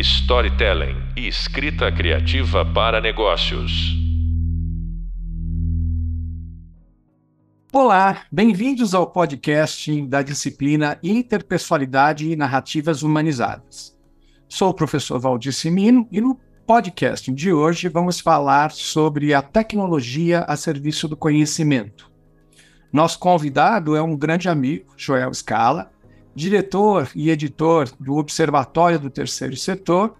storytelling e escrita criativa para negócios. Olá, bem-vindos ao podcast da disciplina Interpessoalidade e Narrativas Humanizadas. Sou o professor Valdir Simino e no podcast de hoje vamos falar sobre a tecnologia a serviço do conhecimento. Nosso convidado é um grande amigo, Joel Scala, diretor e editor do Observatório do Terceiro Setor,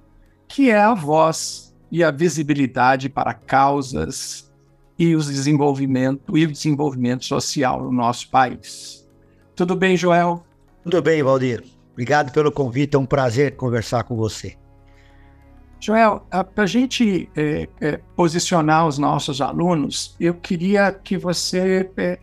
que é a voz e a visibilidade para causas e, os desenvolvimento, e o desenvolvimento social no nosso país. Tudo bem, Joel? Tudo bem, Valdir. Obrigado pelo convite, é um prazer conversar com você. Joel, para a gente é, é, posicionar os nossos alunos, eu queria que você é,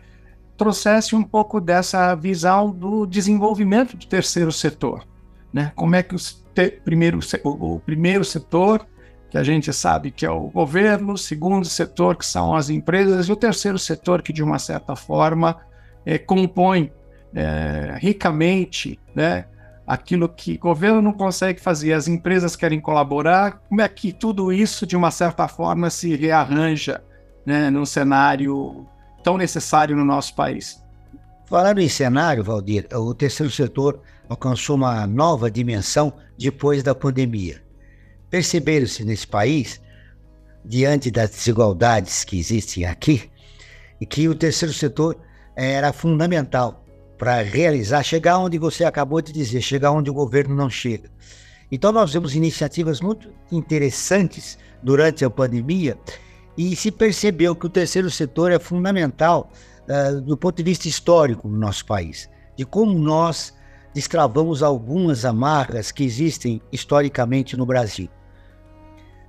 trouxesse um pouco dessa visão do desenvolvimento do terceiro setor. Né? Como é que te, primeiro, o, o primeiro setor que a gente sabe que é o governo, o segundo setor, que são as empresas, e o terceiro setor, que de uma certa forma é, compõe é, ricamente né, aquilo que o governo não consegue fazer, as empresas querem colaborar, como é que tudo isso, de uma certa forma, se rearranja né, num cenário tão necessário no nosso país? Falando em cenário, Valdir, o terceiro setor alcançou uma nova dimensão depois da pandemia. Perceberam-se nesse país, diante das desigualdades que existem aqui, que o terceiro setor era fundamental para realizar, chegar onde você acabou de dizer, chegar onde o governo não chega. Então nós vemos iniciativas muito interessantes durante a pandemia e se percebeu que o terceiro setor é fundamental uh, do ponto de vista histórico no nosso país, de como nós destravamos algumas amarras que existem historicamente no Brasil.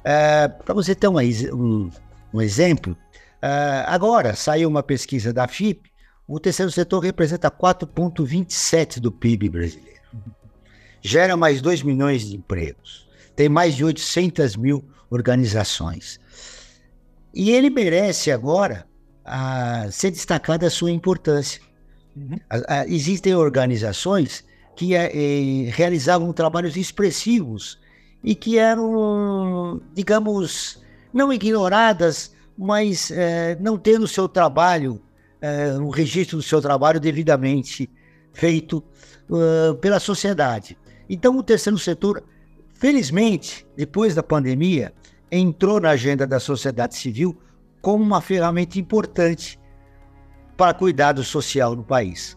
É, Para você ter um, um, um exemplo, é, agora saiu uma pesquisa da FIP, o terceiro setor representa 4,27% do PIB brasileiro. Gera mais 2 milhões de empregos. Tem mais de 800 mil organizações. E ele merece agora a, ser destacada a sua importância. Uhum. A, a, existem organizações que eh, realizavam trabalhos expressivos e que eram, digamos, não ignoradas, mas é, não tendo o seu trabalho, é, o registro do seu trabalho devidamente feito uh, pela sociedade. Então, o terceiro setor, felizmente, depois da pandemia, entrou na agenda da sociedade civil como uma ferramenta importante para cuidado social no país.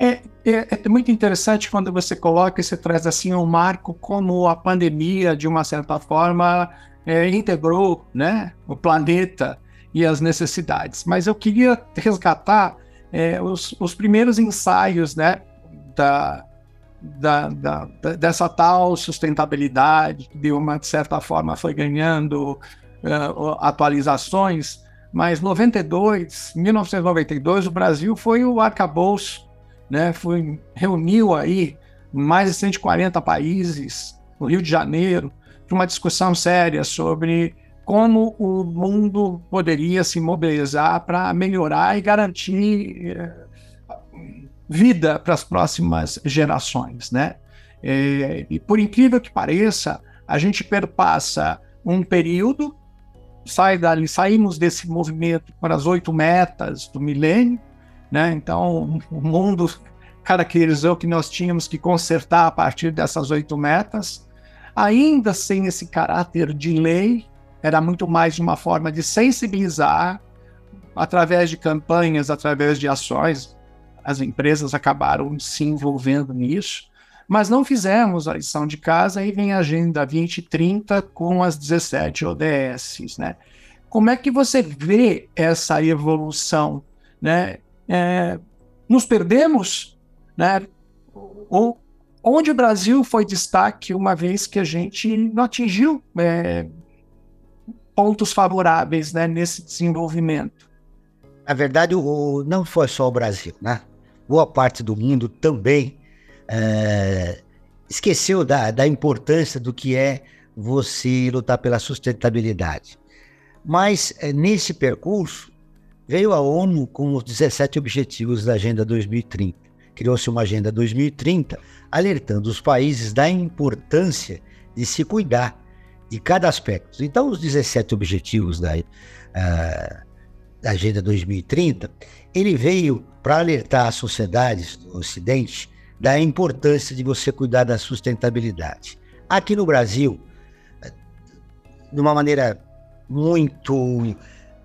É, é, é, muito interessante quando você coloca e você traz assim um marco como a pandemia, de uma certa forma, é, integrou né, o planeta e as necessidades. Mas eu queria resgatar é, os, os, primeiros ensaios né, da, da, da, dessa tal sustentabilidade, que de uma certa forma foi ganhando uh, atualizações, mas 92, 1992, o Brasil foi o arcabouço né, foi, reuniu aí mais de 140 países no Rio de Janeiro para uma discussão séria sobre como o mundo poderia se mobilizar para melhorar e garantir eh, vida para as próximas gerações, né? É, e por incrível que pareça, a gente perpassa um período, sai dali, saímos desse movimento para as oito metas do milênio, né? Então, o mundo caracterizou que nós tínhamos que consertar a partir dessas oito metas, ainda sem esse caráter de lei, era muito mais uma forma de sensibilizar através de campanhas, através de ações. As empresas acabaram se envolvendo nisso, mas não fizemos a lição de casa e vem a Agenda 2030 com as 17 ODSs, né? Como é que você vê essa evolução, né? é, nos perdemos, né? Ou, onde o Brasil foi destaque uma vez que a gente não atingiu é, pontos favoráveis né, nesse desenvolvimento. Na verdade, o, não foi só o Brasil, né? Boa parte do mundo também é, esqueceu da, da importância do que é você lutar pela sustentabilidade. Mas é, nesse percurso, Veio a ONU com os 17 Objetivos da Agenda 2030. Criou-se uma Agenda 2030 alertando os países da importância de se cuidar de cada aspecto. Então, os 17 objetivos da, uh, da Agenda 2030, ele veio para alertar as sociedades do Ocidente da importância de você cuidar da sustentabilidade. Aqui no Brasil, de uma maneira muito,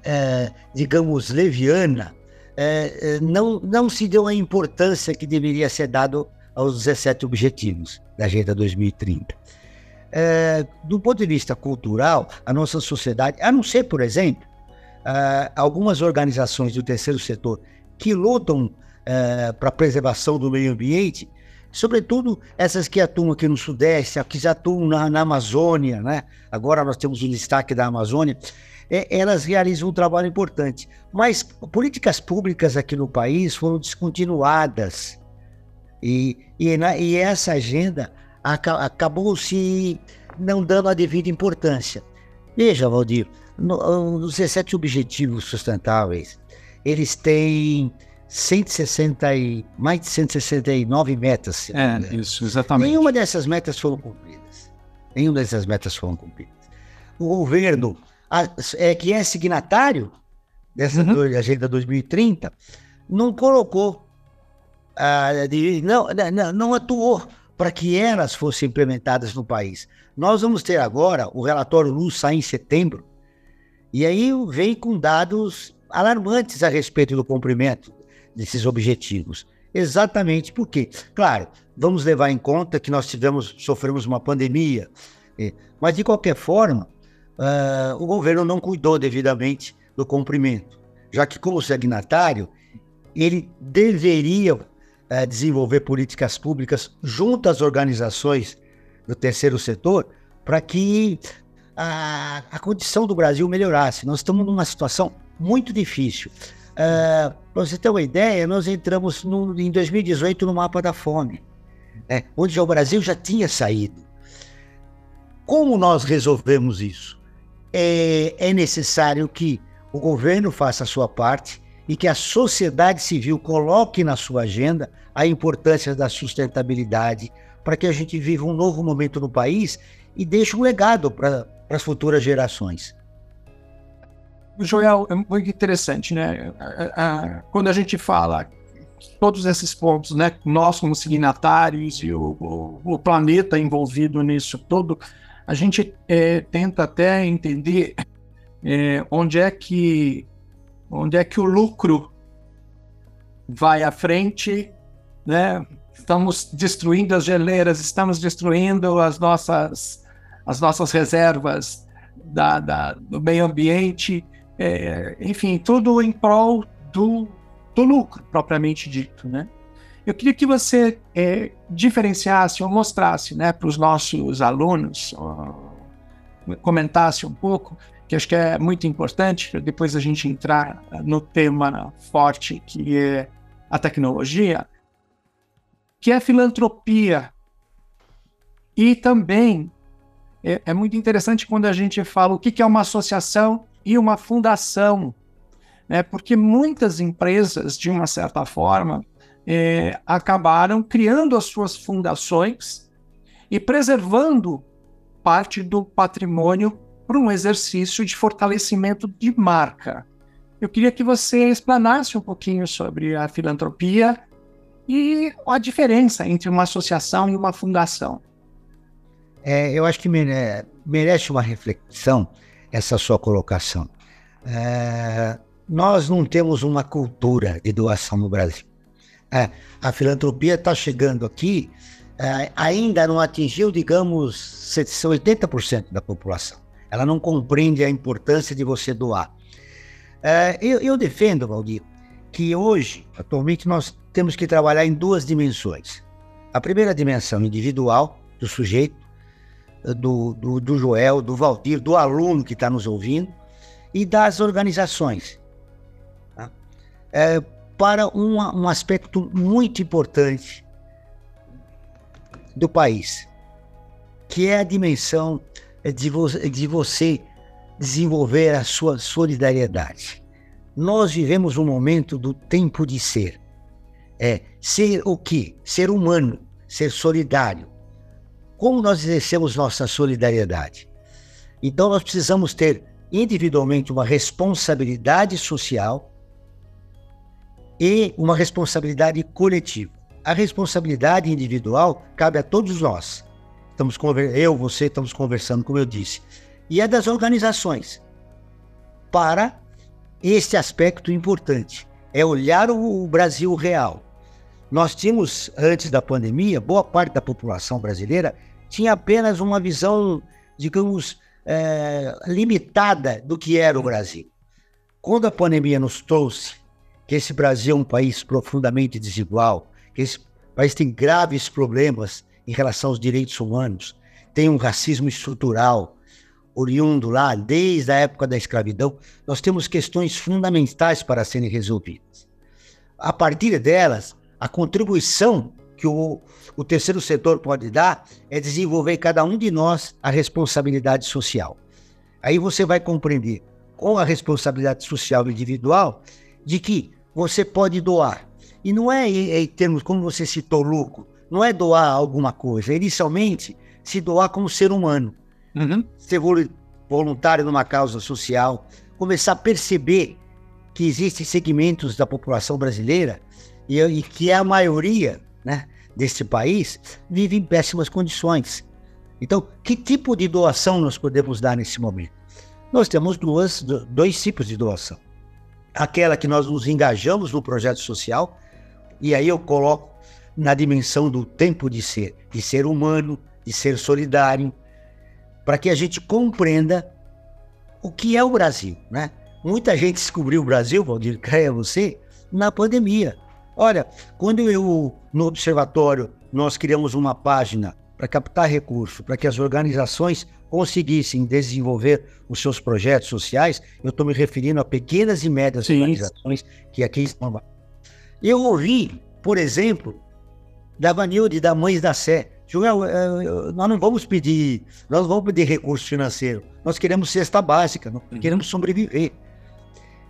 é, digamos, leviana, é, não, não se deu a importância que deveria ser dado aos 17 Objetivos da Agenda 2030. É, do ponto de vista cultural, a nossa sociedade, a não ser, por exemplo, algumas organizações do terceiro setor que lutam é, para a preservação do meio ambiente, sobretudo essas que atuam aqui no Sudeste, que já atuam na, na Amazônia, né? agora nós temos o destaque da Amazônia, é, elas realizam um trabalho importante. Mas políticas públicas aqui no país foram descontinuadas e, e, na, e essa agenda aca, acabou se não dando a devida importância. Veja, Valdir, no, os 17 Objetivos Sustentáveis, eles têm 160 e, mais de 169 metas. É, isso, exatamente. Nenhuma dessas metas foram cumpridas. Nenhuma dessas metas foram cumpridas. O governo, a, é, que é signatário dessa uhum. Agenda 2030, não colocou ah, de, não, não, não atuou para que elas fossem implementadas no país. Nós vamos ter agora, o relatório Luz sai em setembro, e aí vem com dados alarmantes a respeito do cumprimento desses objetivos. Exatamente porque, claro, vamos levar em conta que nós tivemos, sofremos uma pandemia, mas de qualquer forma, uh, o governo não cuidou devidamente do cumprimento, já que como signatário, ele deveria é, desenvolver políticas públicas junto às organizações do terceiro setor para que a, a condição do Brasil melhorasse. Nós estamos numa situação muito difícil. É, para você ter uma ideia, nós entramos no, em 2018 no mapa da fome, né, onde o Brasil já tinha saído. Como nós resolvemos isso? É, é necessário que o governo faça a sua parte e que a sociedade civil coloque na sua agenda a importância da sustentabilidade para que a gente viva um novo momento no país e deixe um legado para as futuras gerações. Joel, é muito interessante, né? Quando a gente fala todos esses pontos, né? Nós como signatários e o, o, o planeta envolvido nisso todo, a gente é, tenta até entender é, onde é que onde é que o lucro vai à frente, né? Estamos destruindo as geleiras, estamos destruindo as nossas, as nossas reservas da, da do meio ambiente, é, enfim, tudo em prol do, do lucro, propriamente dito, né? Eu queria que você é, diferenciasse ou mostrasse né, para os nossos alunos, comentasse um pouco que acho que é muito importante, depois a gente entrar no tema forte que é a tecnologia, que é a filantropia. E também é, é muito interessante quando a gente fala o que, que é uma associação e uma fundação, né? porque muitas empresas, de uma certa forma, é, acabaram criando as suas fundações e preservando parte do patrimônio para um exercício de fortalecimento de marca. Eu queria que você explanasse um pouquinho sobre a filantropia e a diferença entre uma associação e uma fundação. É, eu acho que merece uma reflexão essa sua colocação. É, nós não temos uma cultura de doação no Brasil. É, a filantropia está chegando aqui, é, ainda não atingiu, digamos, 80% da população ela não compreende a importância de você doar. É, eu, eu, defendo, Valdir, que hoje, atualmente, nós temos que trabalhar em duas dimensões. A primeira dimensão individual do sujeito, do, do, do Joel, do Valdir, do aluno que está nos ouvindo e das organizações. Tá? É, para uma, um aspecto muito importante do país, que é a dimensão de, vo de você desenvolver a sua solidariedade. Nós vivemos um momento do tempo de ser. É ser o quê? Ser humano, ser solidário. Como nós exercemos nossa solidariedade. Então, nós precisamos ter individualmente uma responsabilidade social e uma responsabilidade coletiva. A responsabilidade individual cabe a todos nós. Estamos eu, você, estamos conversando, como eu disse. E é das organizações para este aspecto importante. É olhar o Brasil real. Nós tínhamos, antes da pandemia, boa parte da população brasileira tinha apenas uma visão, digamos, é, limitada do que era o Brasil. Quando a pandemia nos trouxe que esse Brasil é um país profundamente desigual, que esse país tem graves problemas em relação aos direitos humanos, tem um racismo estrutural, oriundo lá desde a época da escravidão, nós temos questões fundamentais para serem resolvidas. A partir delas, a contribuição que o, o terceiro setor pode dar é desenvolver cada um de nós a responsabilidade social. Aí você vai compreender com a responsabilidade social individual de que você pode doar. E não é em termos, como você citou, lucro, não é doar alguma coisa, é inicialmente se doar como ser humano. Uhum. Ser voluntário numa causa social, começar a perceber que existem segmentos da população brasileira e, e que é a maioria, né, deste país vive em péssimas condições. Então, que tipo de doação nós podemos dar nesse momento? Nós temos duas, dois tipos de doação. Aquela que nós nos engajamos no projeto social, e aí eu coloco na dimensão do tempo de ser, de ser humano, de ser solidário, para que a gente compreenda o que é o Brasil, né? Muita gente descobriu o Brasil, Valdir, creia você, na pandemia. Olha, quando eu, no observatório, nós criamos uma página para captar recursos, para que as organizações conseguissem desenvolver os seus projetos sociais, eu estou me referindo a pequenas e médias Sim. organizações que aqui estão. Eu ouvi, por exemplo, da Vanilde, da Mães da Sé, Joel, é, nós não vamos pedir, nós não vamos pedir recurso financeiro, nós queremos cesta básica, nós uhum. queremos sobreviver.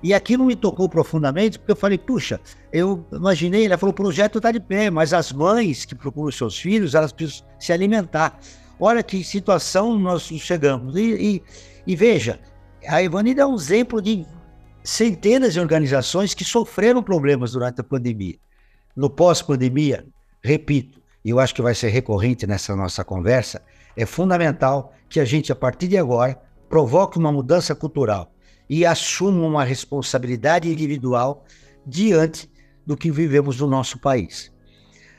E aquilo me tocou profundamente, porque eu falei, puxa, eu imaginei, ela falou, o projeto está de pé, mas as mães que procuram seus filhos, elas precisam se alimentar. Olha que situação nós chegamos. E, e, e veja, a Ivani é um exemplo de centenas de organizações que sofreram problemas durante a pandemia. No pós-pandemia, repito, e eu acho que vai ser recorrente nessa nossa conversa, é fundamental que a gente, a partir de agora, provoque uma mudança cultural e assuma uma responsabilidade individual diante do que vivemos no nosso país.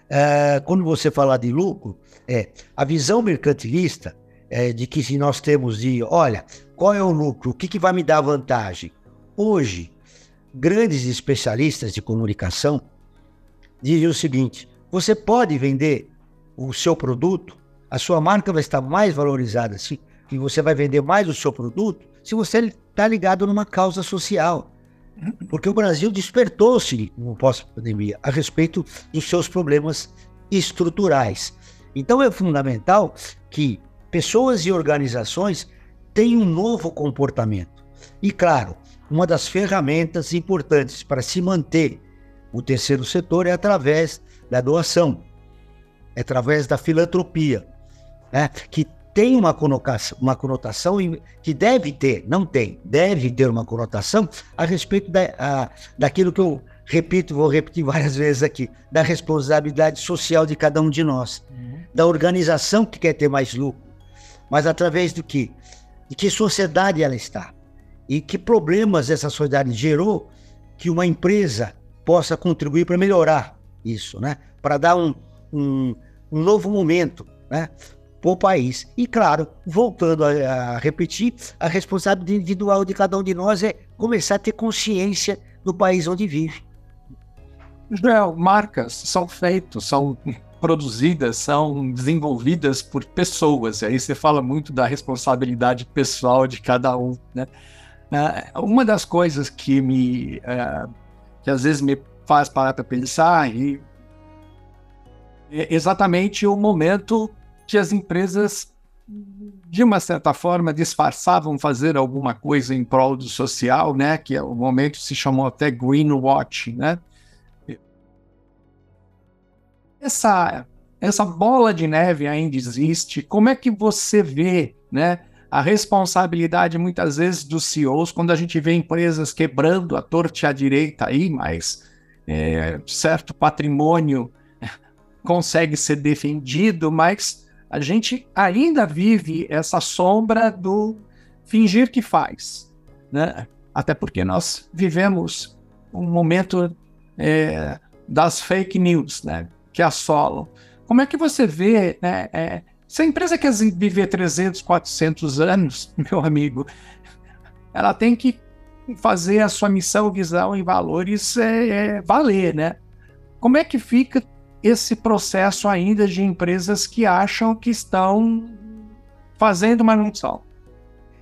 É, quando você falar de lucro, é a visão mercantilista é, de que se nós temos de, olha, qual é o lucro, o que, que vai me dar vantagem? Hoje, grandes especialistas de comunicação dizem o seguinte: você pode vender o seu produto, a sua marca vai estar mais valorizada, se, e você vai vender mais o seu produto se você está ligado numa causa social. Porque o Brasil despertou-se no pós-pandemia a respeito dos seus problemas estruturais. Então é fundamental que pessoas e organizações tenham um novo comportamento. E claro, uma das ferramentas importantes para se manter o terceiro setor é através da doação, é através da filantropia, né? que tem uma conotação, uma conotação que deve ter, não tem, deve ter uma conotação a respeito da, a, daquilo que eu repito, vou repetir várias vezes aqui, da responsabilidade social de cada um de nós, uhum. da organização que quer ter mais lucro, mas através do que? De que sociedade ela está e que problemas essa sociedade gerou que uma empresa possa contribuir para melhorar isso, né? Para dar um, um, um novo momento, né? O país. E, claro, voltando a, a, repetir, a responsabilidade individual de cada um de nós é começar a ter consciência do país onde vive. Joel, marcas são feitas, são produzidas, são desenvolvidas por pessoas. E aí você fala muito da responsabilidade pessoal de cada um. Né? Uh, uma das coisas que me uh, que às vezes me faz parar para pensar e é exatamente o momento que as empresas, de uma certa forma, disfarçavam fazer alguma coisa em prol do social, né? Que é o momento se chamou até greenwashing, né? Essa essa bola de neve ainda existe? Como é que você vê, né? A responsabilidade muitas vezes dos CEOs, quando a gente vê empresas quebrando a torta à direita aí, mas é, certo patrimônio consegue ser defendido, mas a gente ainda vive essa sombra do fingir que faz, né? Até porque nós vivemos um momento é, das fake news, né? Que assolam. Como é que você vê, né? É, se a empresa quer viver 300, 400 anos, meu amigo, ela tem que fazer a sua missão, visão e valores é, é, valer, né? Como é que fica esse processo ainda de empresas que acham que estão fazendo manutenção?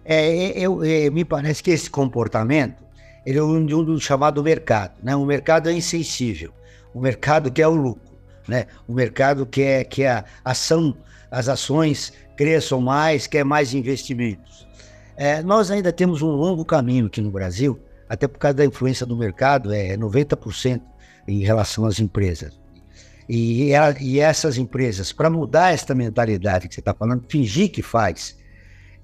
É, eu, é, me parece que esse comportamento ele é um, um do chamado mercado, né? O mercado é insensível, o mercado quer o lucro, né? O mercado quer que a ação, as ações cresçam mais, quer mais investimentos. É, nós ainda temos um longo caminho aqui no Brasil, até por causa da influência do mercado, é 90% em relação às empresas. E, e essas empresas, para mudar esta mentalidade que você está falando, fingir que faz,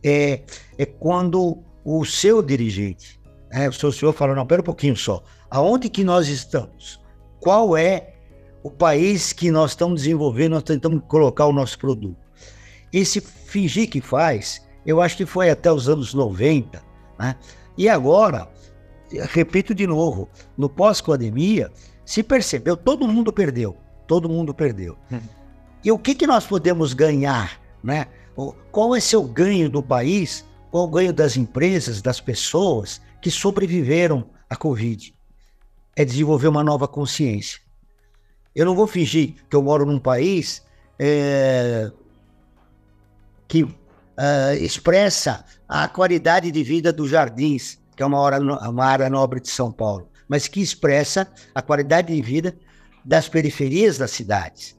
é, é quando o seu dirigente, né, o seu senhor fala, não, pera um pouquinho só, aonde que nós estamos? Qual é o país que nós estamos desenvolvendo, nós tentamos colocar o nosso produto? Esse fingir que faz, eu acho que foi até os anos 90, né? E agora, repito de novo, no pós-pandemia, se percebeu, todo mundo perdeu, todo mundo perdeu. E o que, que nós podemos ganhar, né? Qual é seu ganho do país? Qual o ganho das empresas, das pessoas que sobreviveram à Covid? É desenvolver uma nova consciência. Eu não vou fingir que eu moro num país é, que uh, expressa a qualidade de vida dos jardins, que é uma, hora, uma área nobre de São Paulo, mas que expressa a qualidade de vida das periferias das cidades.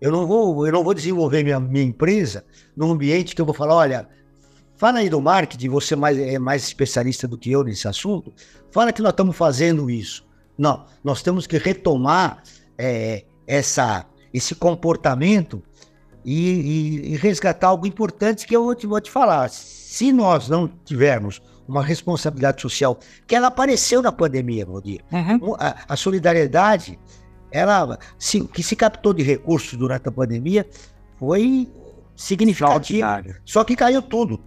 Eu não vou, eu não vou desenvolver minha, minha empresa num ambiente que eu vou falar, olha, fala aí do marketing, você mais, é mais especialista do que eu nesse assunto, fala que nós estamos fazendo isso. Não, nós temos que retomar é, essa, esse comportamento e, e, e, resgatar algo importante que eu vou te, vou te falar. Se nós não tivermos uma responsabilidade social, que ela apareceu na pandemia, Valdir, uhum. a, a solidariedade ela se, que se captou de recursos durante a pandemia foi significativo. Só que caiu tudo.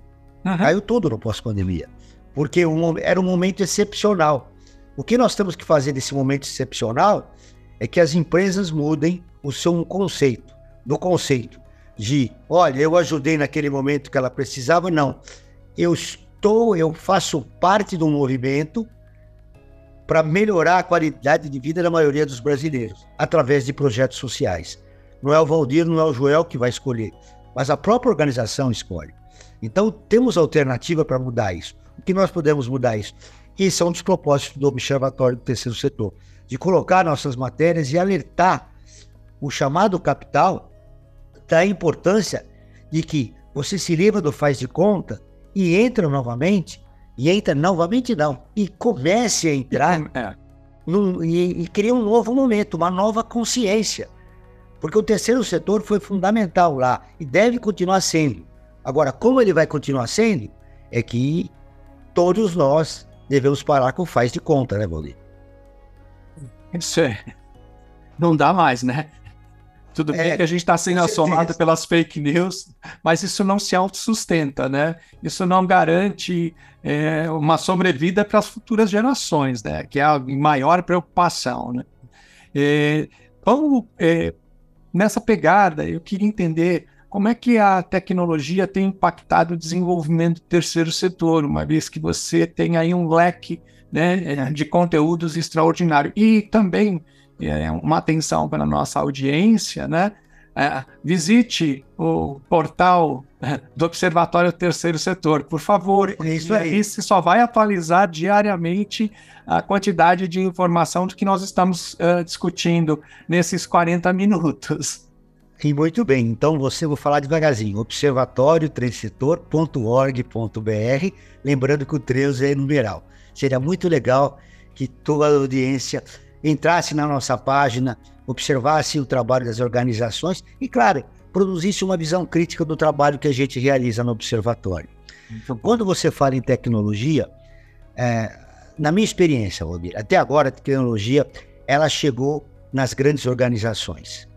Uhum. Caiu tudo no pós-pandemia. Porque um, era um momento excepcional. O que nós temos que fazer nesse momento excepcional é que as empresas mudem o seu conceito. Do conceito de, olha, eu ajudei naquele momento que ela precisava, não. Eu estou, eu faço parte do movimento para melhorar a qualidade de vida da maioria dos brasileiros, através de projetos sociais. Não é o Valdir, não é o Joel que vai escolher, mas a própria organização escolhe. Então, temos alternativa para mudar isso. O que nós podemos mudar isso? Esse é um dos propósitos do Observatório do Terceiro Setor, de colocar nossas matérias e alertar o chamado capital da importância de que você se livra do faz de conta e entra novamente e entra novamente não, e comece a entrar é. no, e, e cria um novo momento, uma nova consciência. Porque o terceiro setor foi fundamental lá e deve continuar sendo. Agora, como ele vai continuar sendo, é que todos nós devemos parar com o faz de conta, né, Valdir? Isso é. Não dá mais, né? Tudo é, bem que a gente está sendo assomado pelas fake news, mas isso não se autossustenta, né? Isso não garante é, uma sobrevida para as futuras gerações, né? Que é a maior preocupação, né? É, vamos é, nessa pegada, eu queria entender como é que a tecnologia tem impactado o desenvolvimento do terceiro setor, uma vez que você tem aí um leque né, de conteúdos extraordinário. E também é, uma atenção para a nossa audiência, né? É, visite o portal é, do Observatório Terceiro Setor, por favor. Isso aí. Isso só vai atualizar diariamente a quantidade de informação do que nós estamos uh, discutindo nesses 40 minutos. E muito bem, então você vou falar devagarzinho, observatório3setor.org.br, lembrando que o 13 é numeral. Seria muito legal que toda a audiência entrasse na nossa página, observasse o trabalho das organizações e, claro, produzisse uma visão crítica do trabalho que a gente realiza no observatório. Quando você fala em tecnologia, é, na minha experiência, Robir, até agora a tecnologia ela chegou nas grandes organizações.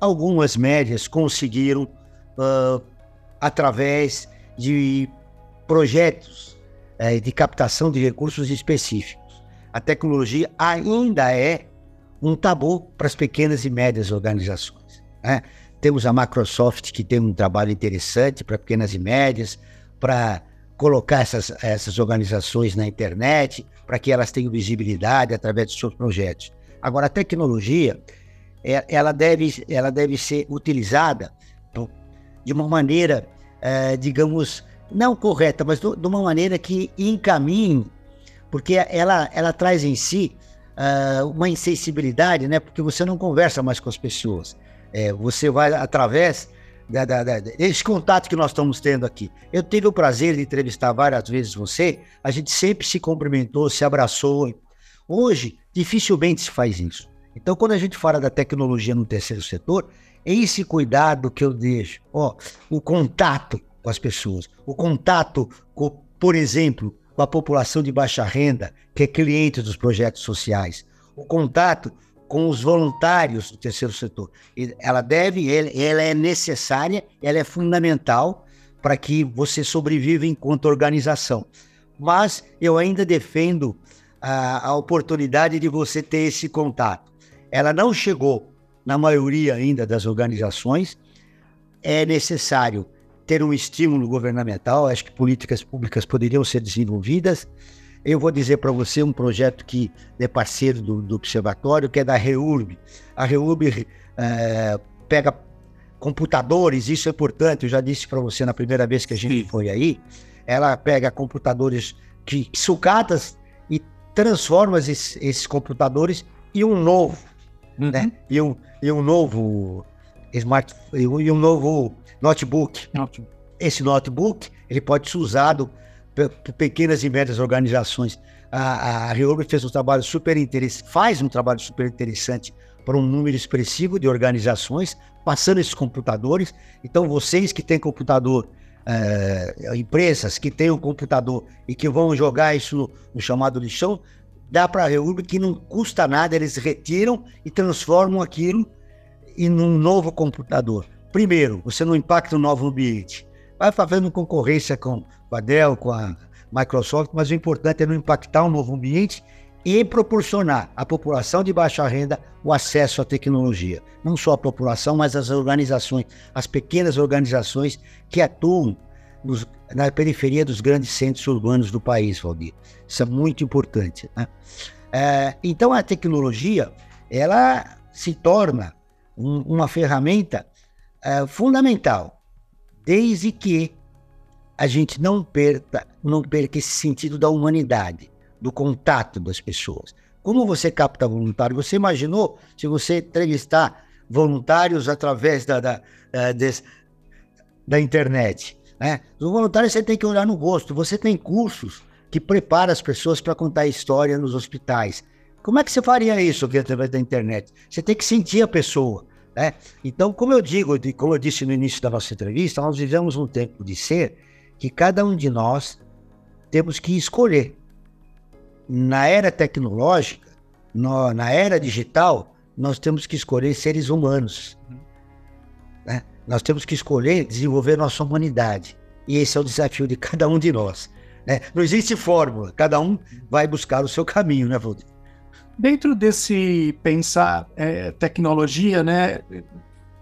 Algumas médias conseguiram, uh, através de projetos uh, de captação de recursos específicos. A tecnologia ainda é um tabu para as pequenas e médias organizações. Né? Temos a Microsoft, que tem um trabalho interessante para pequenas e médias, para colocar essas, essas organizações na internet, para que elas tenham visibilidade através de seus projetos. Agora, a tecnologia, é, ela deve, ela deve ser utilizada de uma maneira, é, digamos, não correta, mas de uma maneira que encaminhe, porque ela, ela traz em si uh, uma insensibilidade, né? Porque você não conversa mais com as pessoas. É, você vai através da, da, da, desse contato que nós estamos tendo aqui. Eu tive o prazer de entrevistar várias vezes você, a gente sempre se cumprimentou, se abraçou. Hoje, dificilmente se faz isso. Então, quando a gente fala da tecnologia no terceiro setor, é esse cuidado que eu deixo. Ó, o contato com as pessoas, o contato, com, por exemplo, com a população de baixa renda, que é cliente dos projetos sociais, o contato com os voluntários do terceiro setor. Ela deve, ela é necessária, ela é fundamental para que você sobreviva enquanto organização. Mas eu ainda defendo a, a oportunidade de você ter esse contato. Ela não chegou na maioria ainda das organizações. É necessário ter um estímulo governamental. Acho que políticas públicas poderiam ser desenvolvidas eu vou dizer para você um projeto que é parceiro do, do observatório, que é da REURB. A REURB é, pega computadores, isso é importante, eu já disse para você na primeira vez que a gente Sim. foi aí. Ela pega computadores que sucatas e transforma esses, esses computadores em um novo, uhum. né? E um, e um novo smart, e um novo notebook. notebook. Esse notebook ele pode ser usado pequenas e médias organizações. A, a fez um trabalho super interessante, faz um trabalho super interessante para um número expressivo de organizações, passando esses computadores. Então, vocês que têm computador, é, empresas que têm um computador e que vão jogar isso no, no chamado lixão, dá para a Reurb que não custa nada, eles retiram e transformam aquilo em um novo computador. Primeiro, você não impacta o novo ambiente vai fazendo concorrência com a Dell, com a Microsoft, mas o importante é não impactar o novo ambiente e proporcionar à população de baixa renda o acesso à tecnologia. Não só a população, mas as organizações, as pequenas organizações que atuam nos, na periferia dos grandes centros urbanos do país, Valdir. Isso é muito importante. Né? É, então, a tecnologia, ela se torna um, uma ferramenta é, fundamental desde que a gente não perca, não perca esse sentido da humanidade, do contato das pessoas. Como você capta voluntário? Você imaginou se você entrevistar voluntários através da, da, da, da internet? Né? Os voluntários você tem que olhar no rosto. Você tem cursos que preparam as pessoas para contar história nos hospitais. Como é que você faria isso através da internet? Você tem que sentir a pessoa. Né? Então, como eu digo, como eu disse no início da nossa entrevista, nós vivemos um tempo de ser que cada um de nós temos que escolher. Na era tecnológica, no, na era digital, nós temos que escolher seres humanos. Né? Nós temos que escolher desenvolver nossa humanidade. E esse é o desafio de cada um de nós. Né? Não existe fórmula, cada um vai buscar o seu caminho, né, Valdir? Dentro desse pensar é, tecnologia, né,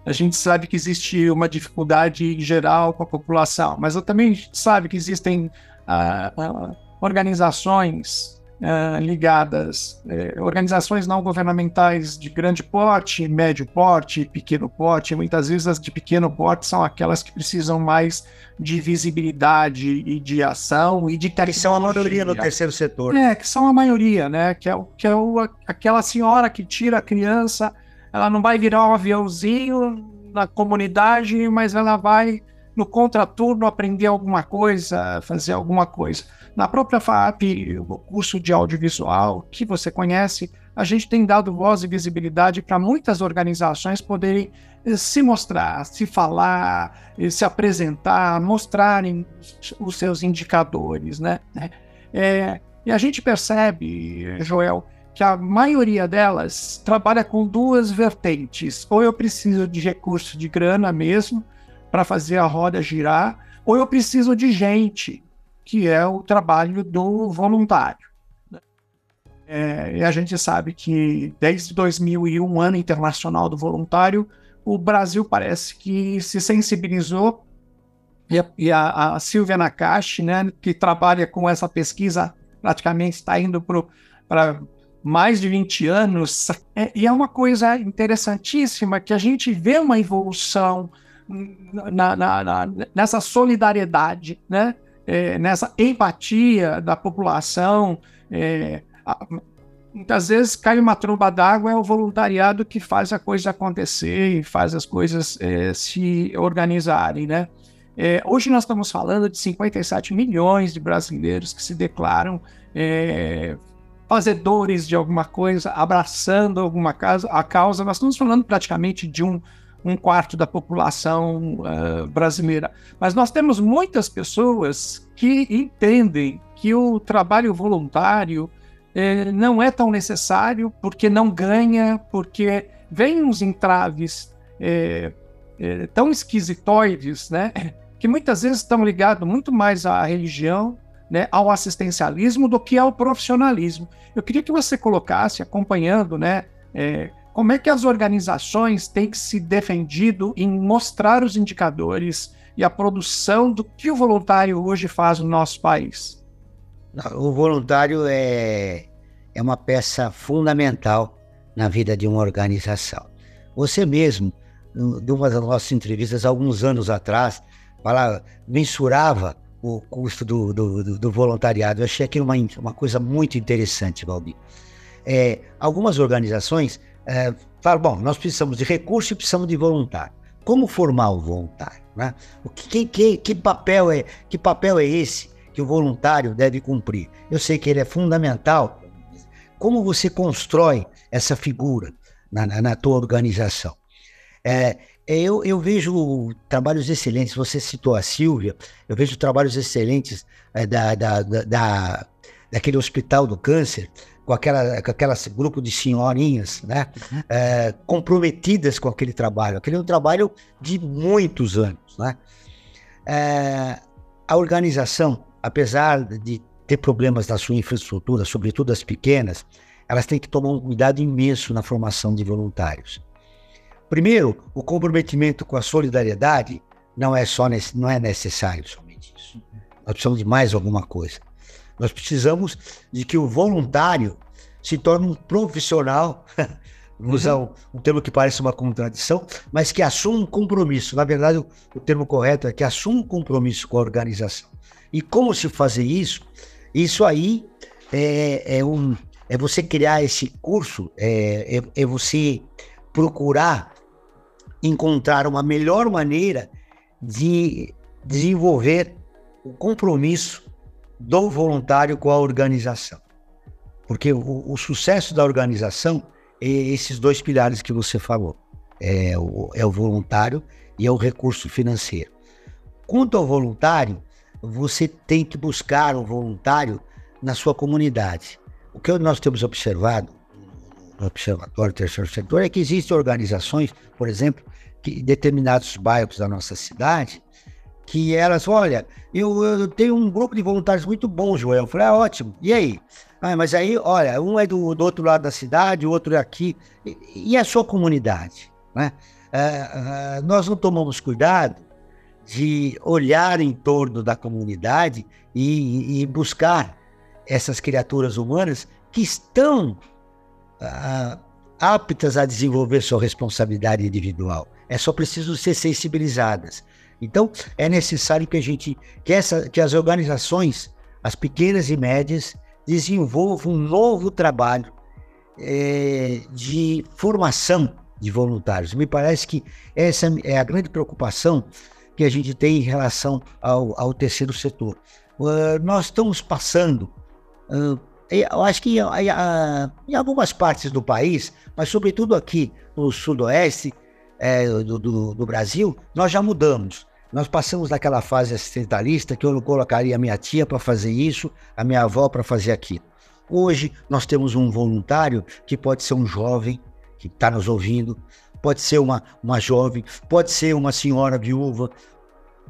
a gente sabe que existe uma dificuldade geral com a população, mas também sabe que existem ah, ah, organizações uh, ligadas, uh, organizações não governamentais de grande porte, médio porte, pequeno porte. Muitas vezes as de pequeno porte são aquelas que precisam mais de visibilidade e de ação e de Que são a maioria no terceiro setor. É, que são a maioria, né? Que é, que é o, aquela senhora que tira a criança, ela não vai virar um aviãozinho na comunidade, mas ela vai no contraturno aprender alguma coisa, fazer alguma coisa. Na própria FAP, o curso de audiovisual que você conhece, a gente tem dado voz e visibilidade para muitas organizações poderem eh, se mostrar, se falar, eh, se apresentar, mostrarem os seus indicadores, né? É, e a gente percebe, Joel, que a maioria delas trabalha com duas vertentes. Ou eu preciso de recurso de grana mesmo para fazer a roda girar, ou eu preciso de gente, que é o trabalho do voluntário. É, e a gente sabe que desde 2001, ano internacional do voluntário, o Brasil parece que se sensibilizou e a, e a, a Silvia Nakashi, né, que trabalha com essa pesquisa, praticamente está indo para mais de 20 anos, é, e é uma coisa interessantíssima que a gente vê uma evolução na, na, na, nessa solidariedade, né? É, nessa empatia da população. É, a, muitas vezes cai uma tromba d'água, é o voluntariado que faz a coisa acontecer e faz as coisas é, se organizarem, né? É, hoje nós estamos falando de 57 milhões de brasileiros que se declaram é, fazedores de alguma coisa, abraçando alguma causa, a causa. Nós estamos falando praticamente de um, um quarto da população uh, brasileira. Mas nós temos muitas pessoas que entendem que o trabalho voluntário eh, não é tão necessário porque não ganha, porque vem uns entraves eh, eh, tão esquisitoides, né? Que muitas vezes estão ligados muito mais à religião né, ao assistencialismo do que ao profissionalismo. Eu queria que você colocasse, acompanhando, né, é, como é que as organizações têm que se defendido em mostrar os indicadores e a produção do que o voluntário hoje faz no nosso país? O voluntário é, é uma peça fundamental na vida de uma organização. Você mesmo, numa das nossas entrevistas, alguns anos atrás, falava, mensurava o custo do, do, do, voluntariado. Eu achei aquilo uma, uma coisa muito interessante, Valdir. É, algumas organizações é, falam, bom, nós precisamos de recurso e precisamos de voluntário. Como formar o voluntário? Né? O que, que, que, papel é, que papel é esse que o voluntário deve cumprir? Eu sei que ele é fundamental. Como você constrói essa figura na, na, na tua organização? É, eu, eu vejo trabalhos excelentes, você citou a Silvia, eu vejo trabalhos excelentes é, da, da, da, da, daquele hospital do câncer, com aquela, com aquela grupo de senhorinhas, né, uhum. é, comprometidas com aquele trabalho. Aquele é um trabalho de muitos anos, né. É, a organização, apesar de ter problemas na sua infraestrutura, sobretudo as pequenas, elas têm que tomar um cuidado imenso na formação de voluntários. Primeiro, o comprometimento com a solidariedade não é só não é necessário somente isso. Nós precisamos de mais alguma coisa. Nós precisamos de que o voluntário se torne um profissional, vou usar um, um, termo que parece uma contradição, mas que assuma um compromisso. Na verdade, o, o termo correto é que assuma um compromisso com a organização. E como se fazer isso? Isso aí é, é, um, é você criar esse curso, é, é, é você procurar encontrar uma melhor maneira de desenvolver o compromisso do voluntário com a organização. Porque o, o sucesso da organização é esses dois pilares que você falou: é o, é o voluntário e é o recurso financeiro. Quanto ao voluntário, você tem que buscar o voluntário na sua comunidade. O que nós temos observado no Observatório Terceiro Setor é que existem organizações, por exemplo, que determinados bairros da nossa cidade, que elas, olha, eu, eu tenho um grupo de voluntários muito bom, Joel. Eu falei, ah, ótimo. E aí? Ah, mas aí, olha, um é do, do outro lado da cidade, o outro é aqui. E, e a sua comunidade? Né? Ah, ah, nós não tomamos cuidado de olhar em torno da comunidade e, e buscar essas criaturas humanas que estão ah, aptas a desenvolver sua responsabilidade individual. É só preciso ser sensibilizadas. Então, é necessário que a gente, que, essa, que as organizações, as pequenas e médias, desenvolvam um novo trabalho é, de formação de voluntários. Me parece que essa é a grande preocupação que a gente tem em relação ao, ao terceiro setor. Uh, nós estamos passando uh, eu acho que em algumas partes do país, mas sobretudo aqui no sudoeste é, do, do, do, Brasil, nós já mudamos. Nós passamos daquela fase assistentalista que eu não colocaria a minha tia para fazer isso, a minha avó para fazer aquilo. Hoje nós temos um voluntário que pode ser um jovem que está nos ouvindo, pode ser uma, uma jovem, pode ser uma senhora viúva,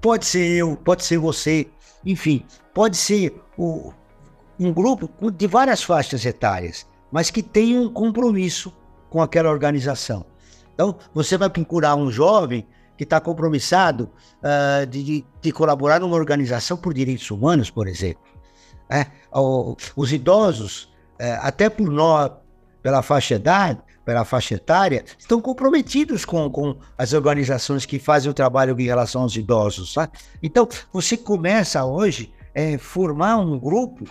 pode ser eu, pode ser você, enfim, pode ser o, um grupo de várias faixas etárias, mas que tem um compromisso com aquela organização. Então, você vai procurar um jovem que está compromissado uh, de, de, colaborar numa organização por direitos humanos, por exemplo. É, os idosos, é, até por nós, pela faixa idade, pela faixa etária, estão comprometidos com, com as organizações que fazem o trabalho em relação aos idosos. Tá? Então, você começa hoje a é, formar um grupo,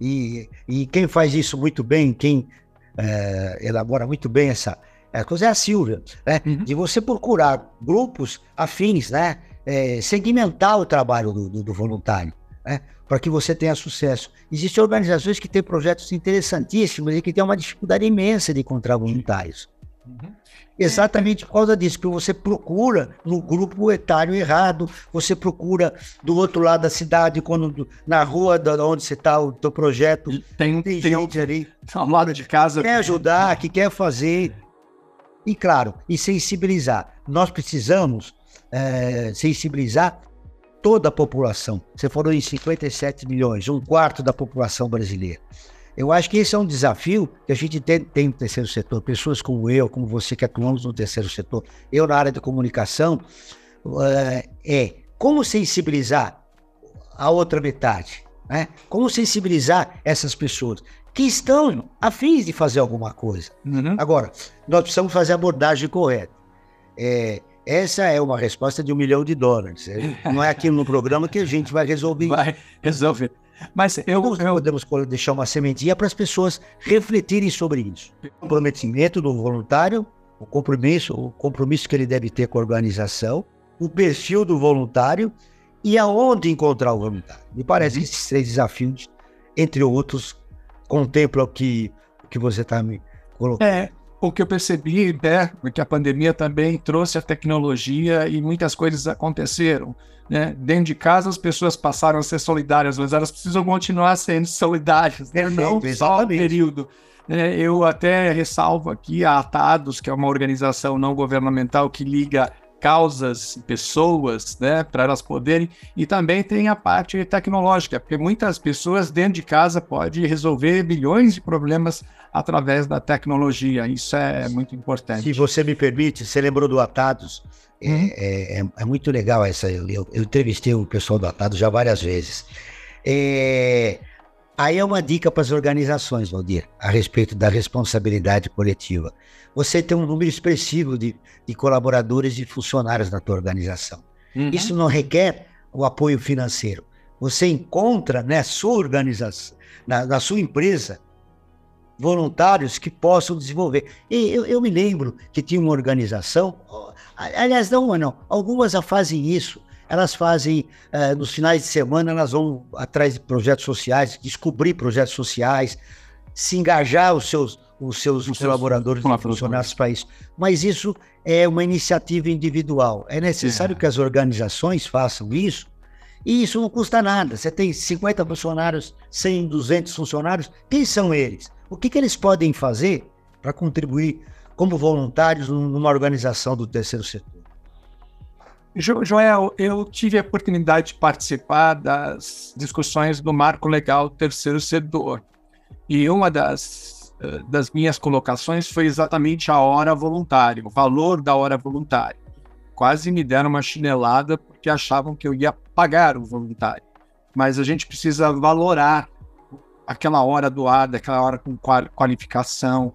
e, e quem faz isso muito bem, quem é, elabora muito bem essa, essa coisa é a Silvia, né? Uhum. de você procurar grupos afins, né? É, segmentar o trabalho do, do, do voluntário né, para que você tenha sucesso. Existem organizações que têm projetos interessantíssimos e que têm uma dificuldade imensa de encontrar voluntários. Uhum. Exatamente por causa disso, que você procura no grupo etário errado, você procura do outro lado da cidade, quando na rua da onde você está, o teu projeto. Tem, tem gente um, ali. Ao lado de casa. Quer ajudar, que quer fazer. E claro, e sensibilizar. Nós precisamos é, sensibilizar toda a população. Você falou em 57 milhões, um quarto da população brasileira. Eu acho que esse é um desafio que a gente tem, tem no terceiro setor. Pessoas como eu, como você que atuamos no terceiro setor, eu na área de comunicação, uh, é como sensibilizar a outra metade, né? Como sensibilizar essas pessoas que estão afins de fazer alguma coisa. Uhum. Agora, nós precisamos fazer a abordagem correta. É, essa é uma resposta de um milhão de dólares. É, não é aqui no programa que a gente vai resolver. Vai resolver. Mas eu, Nós eu... podemos deixar uma sementinha para as pessoas refletirem sobre isso. O comprometimento do voluntário, o compromisso, o compromisso que ele deve ter com a organização, o perfil do voluntário e aonde encontrar o voluntário. Me parece que esses três desafios, entre outros, contemplam o que, o que você está me colocando. É, o que eu percebi, né, porque a pandemia também trouxe a tecnologia e muitas coisas aconteceram. Né? Dentro de casa, as pessoas passaram a ser solidárias, mas elas precisam continuar sendo solidárias, né? não só o período. Né? Eu até ressalvo aqui a Atados, que é uma organização não governamental que liga causas, pessoas, né, para elas poderem, e também tem a parte tecnológica, porque muitas pessoas dentro de casa podem resolver bilhões de problemas através da tecnologia, isso é muito importante. Se você me permite, você lembrou do Atados, é, uhum. é, é, é, muito legal essa, eu, eu, eu, entrevistei o pessoal do Atados já várias vezes. É, aí é uma dica para as organizações, Valdir, a respeito da responsabilidade coletiva você tem um número expressivo de, de colaboradores e funcionários na tua organização. Uhum. Isso não requer o apoio financeiro. Você encontra na né, sua organização, na, na, sua empresa, voluntários que possam desenvolver. E eu, eu me lembro que tinha uma organização, aliás, não uma não, algumas já fazem isso. Elas fazem, uh, nos finais de semana, elas vão atrás de projetos sociais, descobrir projetos sociais, se engajar os seus, os seus os colaboradores seus, funcionários para isso. Mas isso é uma iniciativa individual. É necessário é. que as organizações façam isso. E isso não custa nada. Você tem 50 funcionários, 100, 200 funcionários. Quem são eles? O que, que eles podem fazer para contribuir como voluntários numa organização do terceiro setor? Joel, eu tive a oportunidade de participar das discussões do marco legal terceiro setor. E uma das, eh, das minhas colocações foi exatamente a hora voluntária, o valor da hora voluntária. Quase me deram uma chinelada porque achavam que eu ia pagar o voluntário. Mas a gente precisa valorar aquela hora doada, aquela hora com qualificação,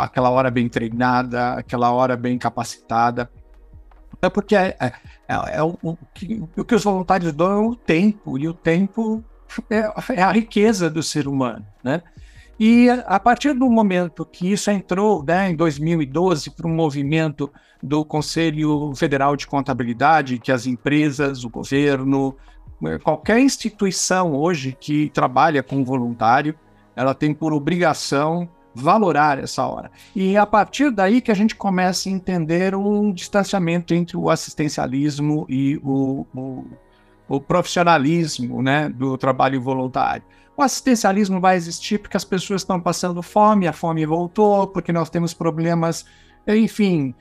aquela hora bem treinada, aquela hora bem capacitada. É porque é, é, é, é o, o, que, o, que, os voluntários dão é o tempo, e o tempo é, é a riqueza do ser humano, né? E a partir do momento que isso entrou né, em 2012 para um movimento do Conselho Federal de Contabilidade, que as empresas, o governo, eh, qualquer instituição hoje que trabalha com voluntário ela tem por obrigação valorar essa hora. E é a partir daí que a gente começa a entender um distanciamento entre o assistencialismo e o, o, o profissionalismo né, do trabalho voluntário. O assistencialismo vai existir porque as pessoas estão passando fome, a fome voltou, porque nós temos problemas, enfim,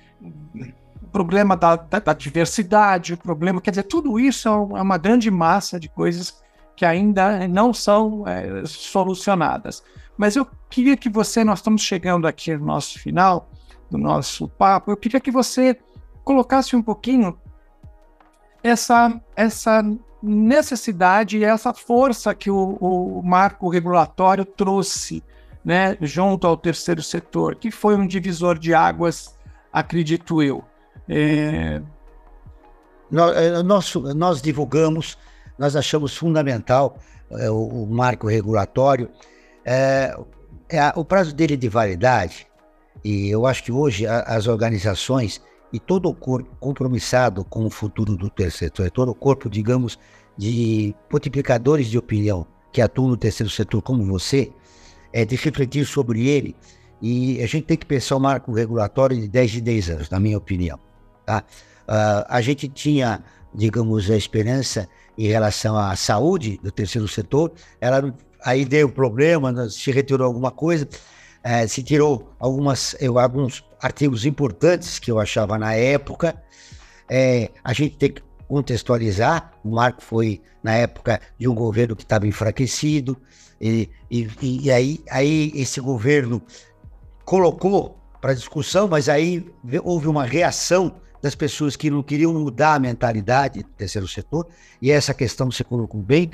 problema da, da, da diversidade, problema, quer dizer, tudo isso é, é uma grande massa de coisas que ainda não são é, solucionadas. Mas eu queria que você, nós estamos chegando aqui no nosso final do nosso papo, eu queria que você colocasse um pouquinho essa, essa necessidade e essa força que o, o marco regulatório trouxe né, junto ao terceiro setor, que foi um divisor de águas, acredito eu. É... Nós, nós, nós, divulgamos, nós achamos fundamental é, o, o, marco regulatório. É, é, o prazo dele de validade, e eu acho que hoje a, as organizações e todo o corpo compromissado com o futuro do terceiro setor, todo o corpo, digamos, de multiplicadores de opinião que atuam no terceiro setor, como você, é de refletir sobre ele. E a gente tem que pensar o marco regulatório de 10 de 10 anos, na minha opinião. Tá? Uh, a gente tinha, digamos, a esperança em relação à saúde do terceiro setor, ela aí deu problema, né, se retirou alguma coisa, é, se tirou algumas, eu, alguns artigos importantes que eu achava na época. É, a gente tem que contextualizar. O marco foi na época de um governo que estava enfraquecido, e, e, e, aí, aí esse governo colocou para discussão, mas aí houve uma reação das pessoas que não queriam mudar a mentalidade do terceiro setor, e essa questão você colocou bem,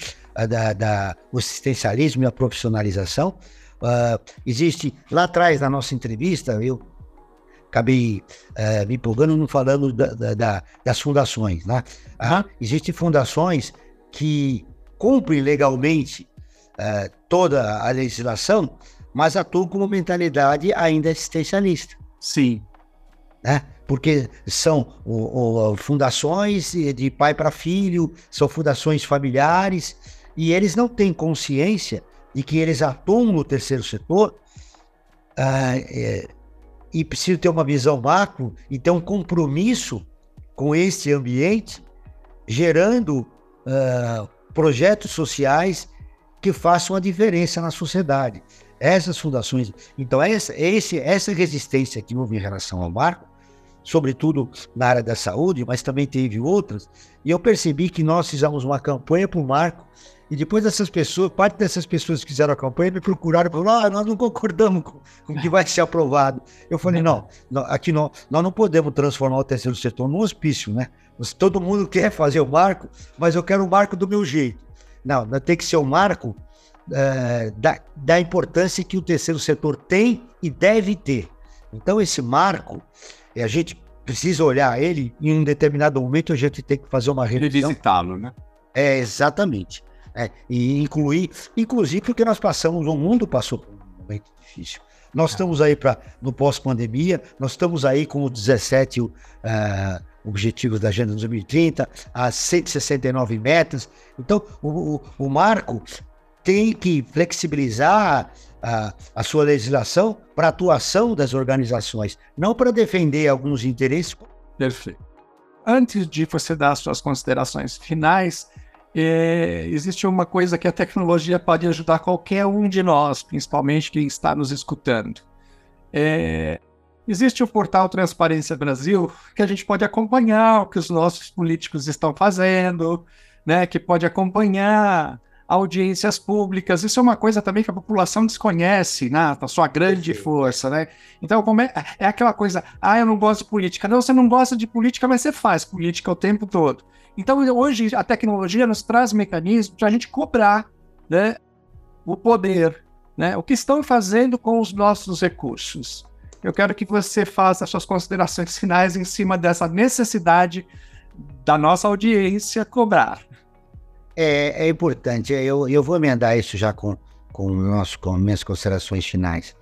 da, da o assistencialismo e a profissionalização. Uh, existe lá atrás na nossa entrevista, eu acabei uh, me empolgando falando da, da, das fundações. Né? Uh, existem fundações que cumprem legalmente uh, toda a legislação, mas atuam com uma mentalidade ainda assistencialista. Sim. Né? Porque são o, o, fundações de pai para filho, são fundações familiares, e eles não têm consciência de que eles atuam no terceiro setor. é, e preciso ter uma visão macro e ter um compromisso com esse ambiente, gerando uh, projetos sociais que façam a diferença na sociedade. Essas fundações. Então, essa, esse, essa resistência que houve em relação ao marco, sobretudo na área da saúde, mas também teve outras, e eu percebi que nós fizemos uma campanha para o marco e depois essas pessoas, parte dessas pessoas que fizeram a campanha me procuraram e falaram: ah, nós não concordamos com, com o que vai ser aprovado. Eu falei: não, não aqui não, nós não podemos transformar o terceiro setor num hospício, né? Todo mundo quer fazer o marco, mas eu quero o marco do meu jeito. Não, tem que ser o marco é, da, da importância que o terceiro setor tem e deve ter. Então, esse marco, a gente precisa olhar ele em um determinado momento, a gente tem que fazer uma revisão. Revisitá-lo, né? É, exatamente. É, e incluir, inclusive porque nós passamos, o mundo passou por um momento difícil. Nós é. estamos aí para no pós-pandemia, nós estamos aí com os 17 uh, objetivos da Agenda 2030, as 169 metas. Então, o, o, o marco tem que flexibilizar a, a sua legislação para a atuação das organizações, não para defender alguns interesses. Perfeito. Antes de você dar as suas considerações finais, é, existe uma coisa que a tecnologia pode ajudar qualquer um de nós, principalmente quem está nos escutando. É, existe o portal Transparência Brasil, que a gente pode acompanhar o que os nossos políticos estão fazendo, né, que pode acompanhar audiências públicas. Isso é uma coisa também que a população desconhece, né? A sua grande força, né? Então, como é, é aquela coisa, ah, eu não gosto de política. Não, você não gosta de política, mas você faz política o tempo todo. Então, hoje, a tecnologia nos traz mecanismos para a gente cobrar né, o poder, né, o que estão fazendo com os nossos recursos. Eu quero que você faça suas considerações finais em cima dessa necessidade da nossa audiência cobrar. É, é importante, eu, eu vou emendar isso já com, com, nosso, com minhas considerações finais.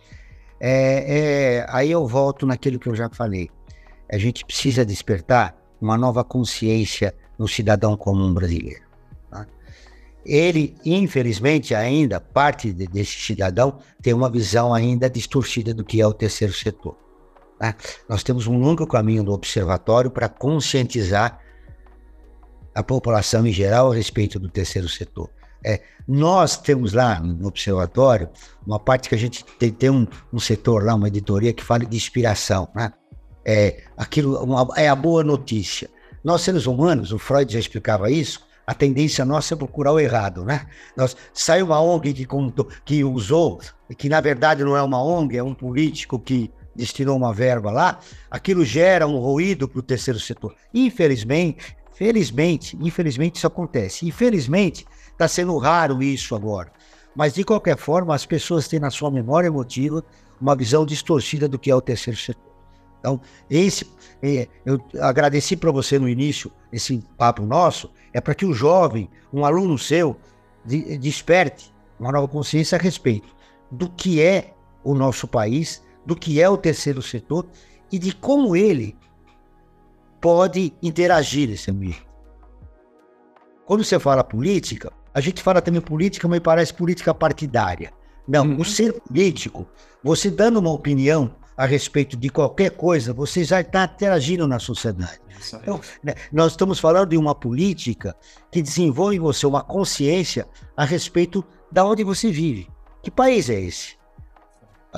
É, é, aí eu volto naquilo que eu já falei. A gente precisa despertar uma nova consciência no cidadão comum brasileiro. Tá? ele, infelizmente, ainda, parte de, desse cidadão tem uma visão ainda distorcida do que é o terceiro setor. Né? Nós temos um longo caminho no observatório para conscientizar a população em geral a respeito do terceiro setor. É, nós temos lá no observatório uma parte que a gente tem, tem um, um, setor lá, uma editoria que fala de inspiração. Né? É, aquilo uma, é a boa notícia. Nós, seres humanos, o Freud já explicava isso, a tendência nossa é procurar o errado, né? Nós, sai uma ONG que, contou, que usou, que na verdade não é uma ONG, é um político que destinou uma verba lá, aquilo gera um ruído para o terceiro setor. Infelizmente, felizmente, infelizmente isso acontece. Infelizmente, está sendo raro isso agora. Mas, de qualquer forma, as pessoas têm na sua memória emotiva uma visão distorcida do que é o terceiro setor. Então, esse, é, eu agradeci para você no início esse papo nosso, é para que o jovem, um aluno seu, de, desperte uma nova consciência a respeito do que é o nosso país, do que é o terceiro setor e de como ele pode interagir nesse ambiente. Quando você fala política, a gente fala também política, mas parece política partidária. Não, uhum. o ser político, você dando uma opinião a respeito de qualquer coisa, você já está interagindo na sociedade. Então, né, nós estamos falando de uma política que desenvolve em você uma consciência a respeito da onde você vive. Que país é esse?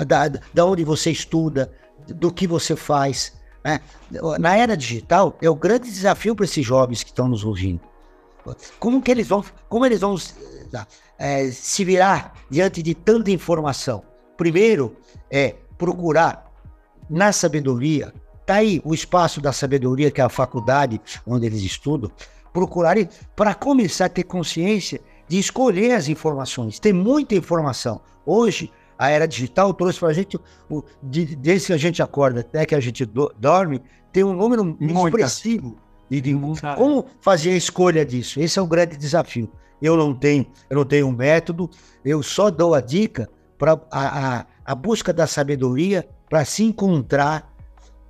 Da, da onde você estuda, do que você faz. Né? Na era digital, é o grande desafio para esses jovens que estão nos ouvindo. Como que eles vão, como eles vão é, se virar diante de tanta informação? Primeiro, é procurar na sabedoria, tá aí o espaço da sabedoria, que é a faculdade onde eles estudam, procurarem para começar a ter consciência de escolher as informações. Tem muita informação. Hoje, a era digital trouxe para a gente, o, de, desde que a gente acorda até que a gente do, dorme, tem um número Muita. expressivo de, como fazer a escolha disso. Esse é o grande desafio. Eu não tenho, eu não tenho um método, eu só dou a dica para a, a, a busca da sabedoria para se encontrar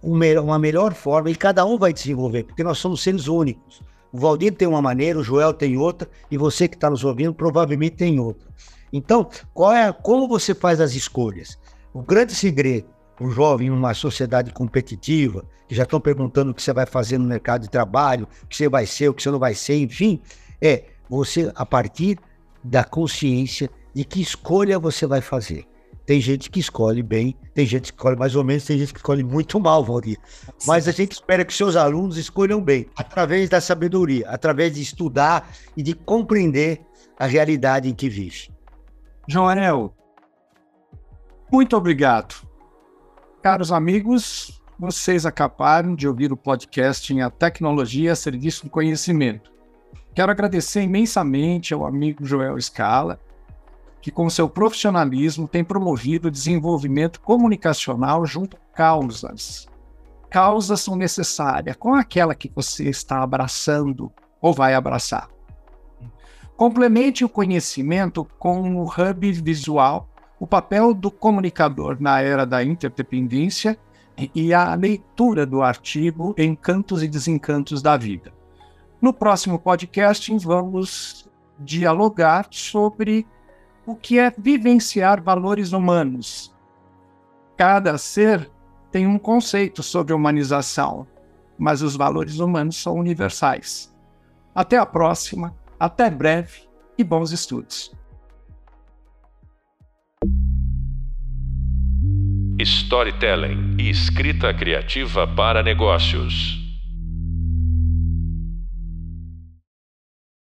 uma melhor forma e cada um vai desenvolver, porque nós somos seres únicos. O Valdir tem uma maneira, o Joel tem outra e você que está nos ouvindo provavelmente tem outra. Então, qual é, como você faz as escolhas? O grande segredo, o jovem numa sociedade competitiva, que já estão perguntando o que você vai fazer no mercado de trabalho, o que você vai ser, o que você não vai ser, enfim, é você a partir da consciência de que escolha você vai fazer. Tem gente que escolhe bem, tem gente que escolhe mais ou menos, tem gente que escolhe muito mal, Valdir. Mas a gente espera que seus alunos escolham bem, através da sabedoria, através de estudar e de compreender a realidade em que vive. Joel, muito obrigado. Caros amigos, vocês acabaram de ouvir o podcast em A Tecnologia a Serviço do Conhecimento. Quero agradecer imensamente ao amigo Joel Scala que, com seu profissionalismo, tem promovido o desenvolvimento comunicacional junto a causas. Causas são necessárias com aquela que você está abraçando ou vai abraçar. Complemente o conhecimento com o hub visual, o papel do comunicador na era da interdependência e a leitura do artigo Encantos e Desencantos da Vida. No próximo podcast, vamos dialogar sobre o que é vivenciar valores humanos. Cada ser tem um conceito sobre humanização, mas os valores humanos são universais. Até a próxima, até breve e bons estudos. Storytelling e escrita criativa para negócios.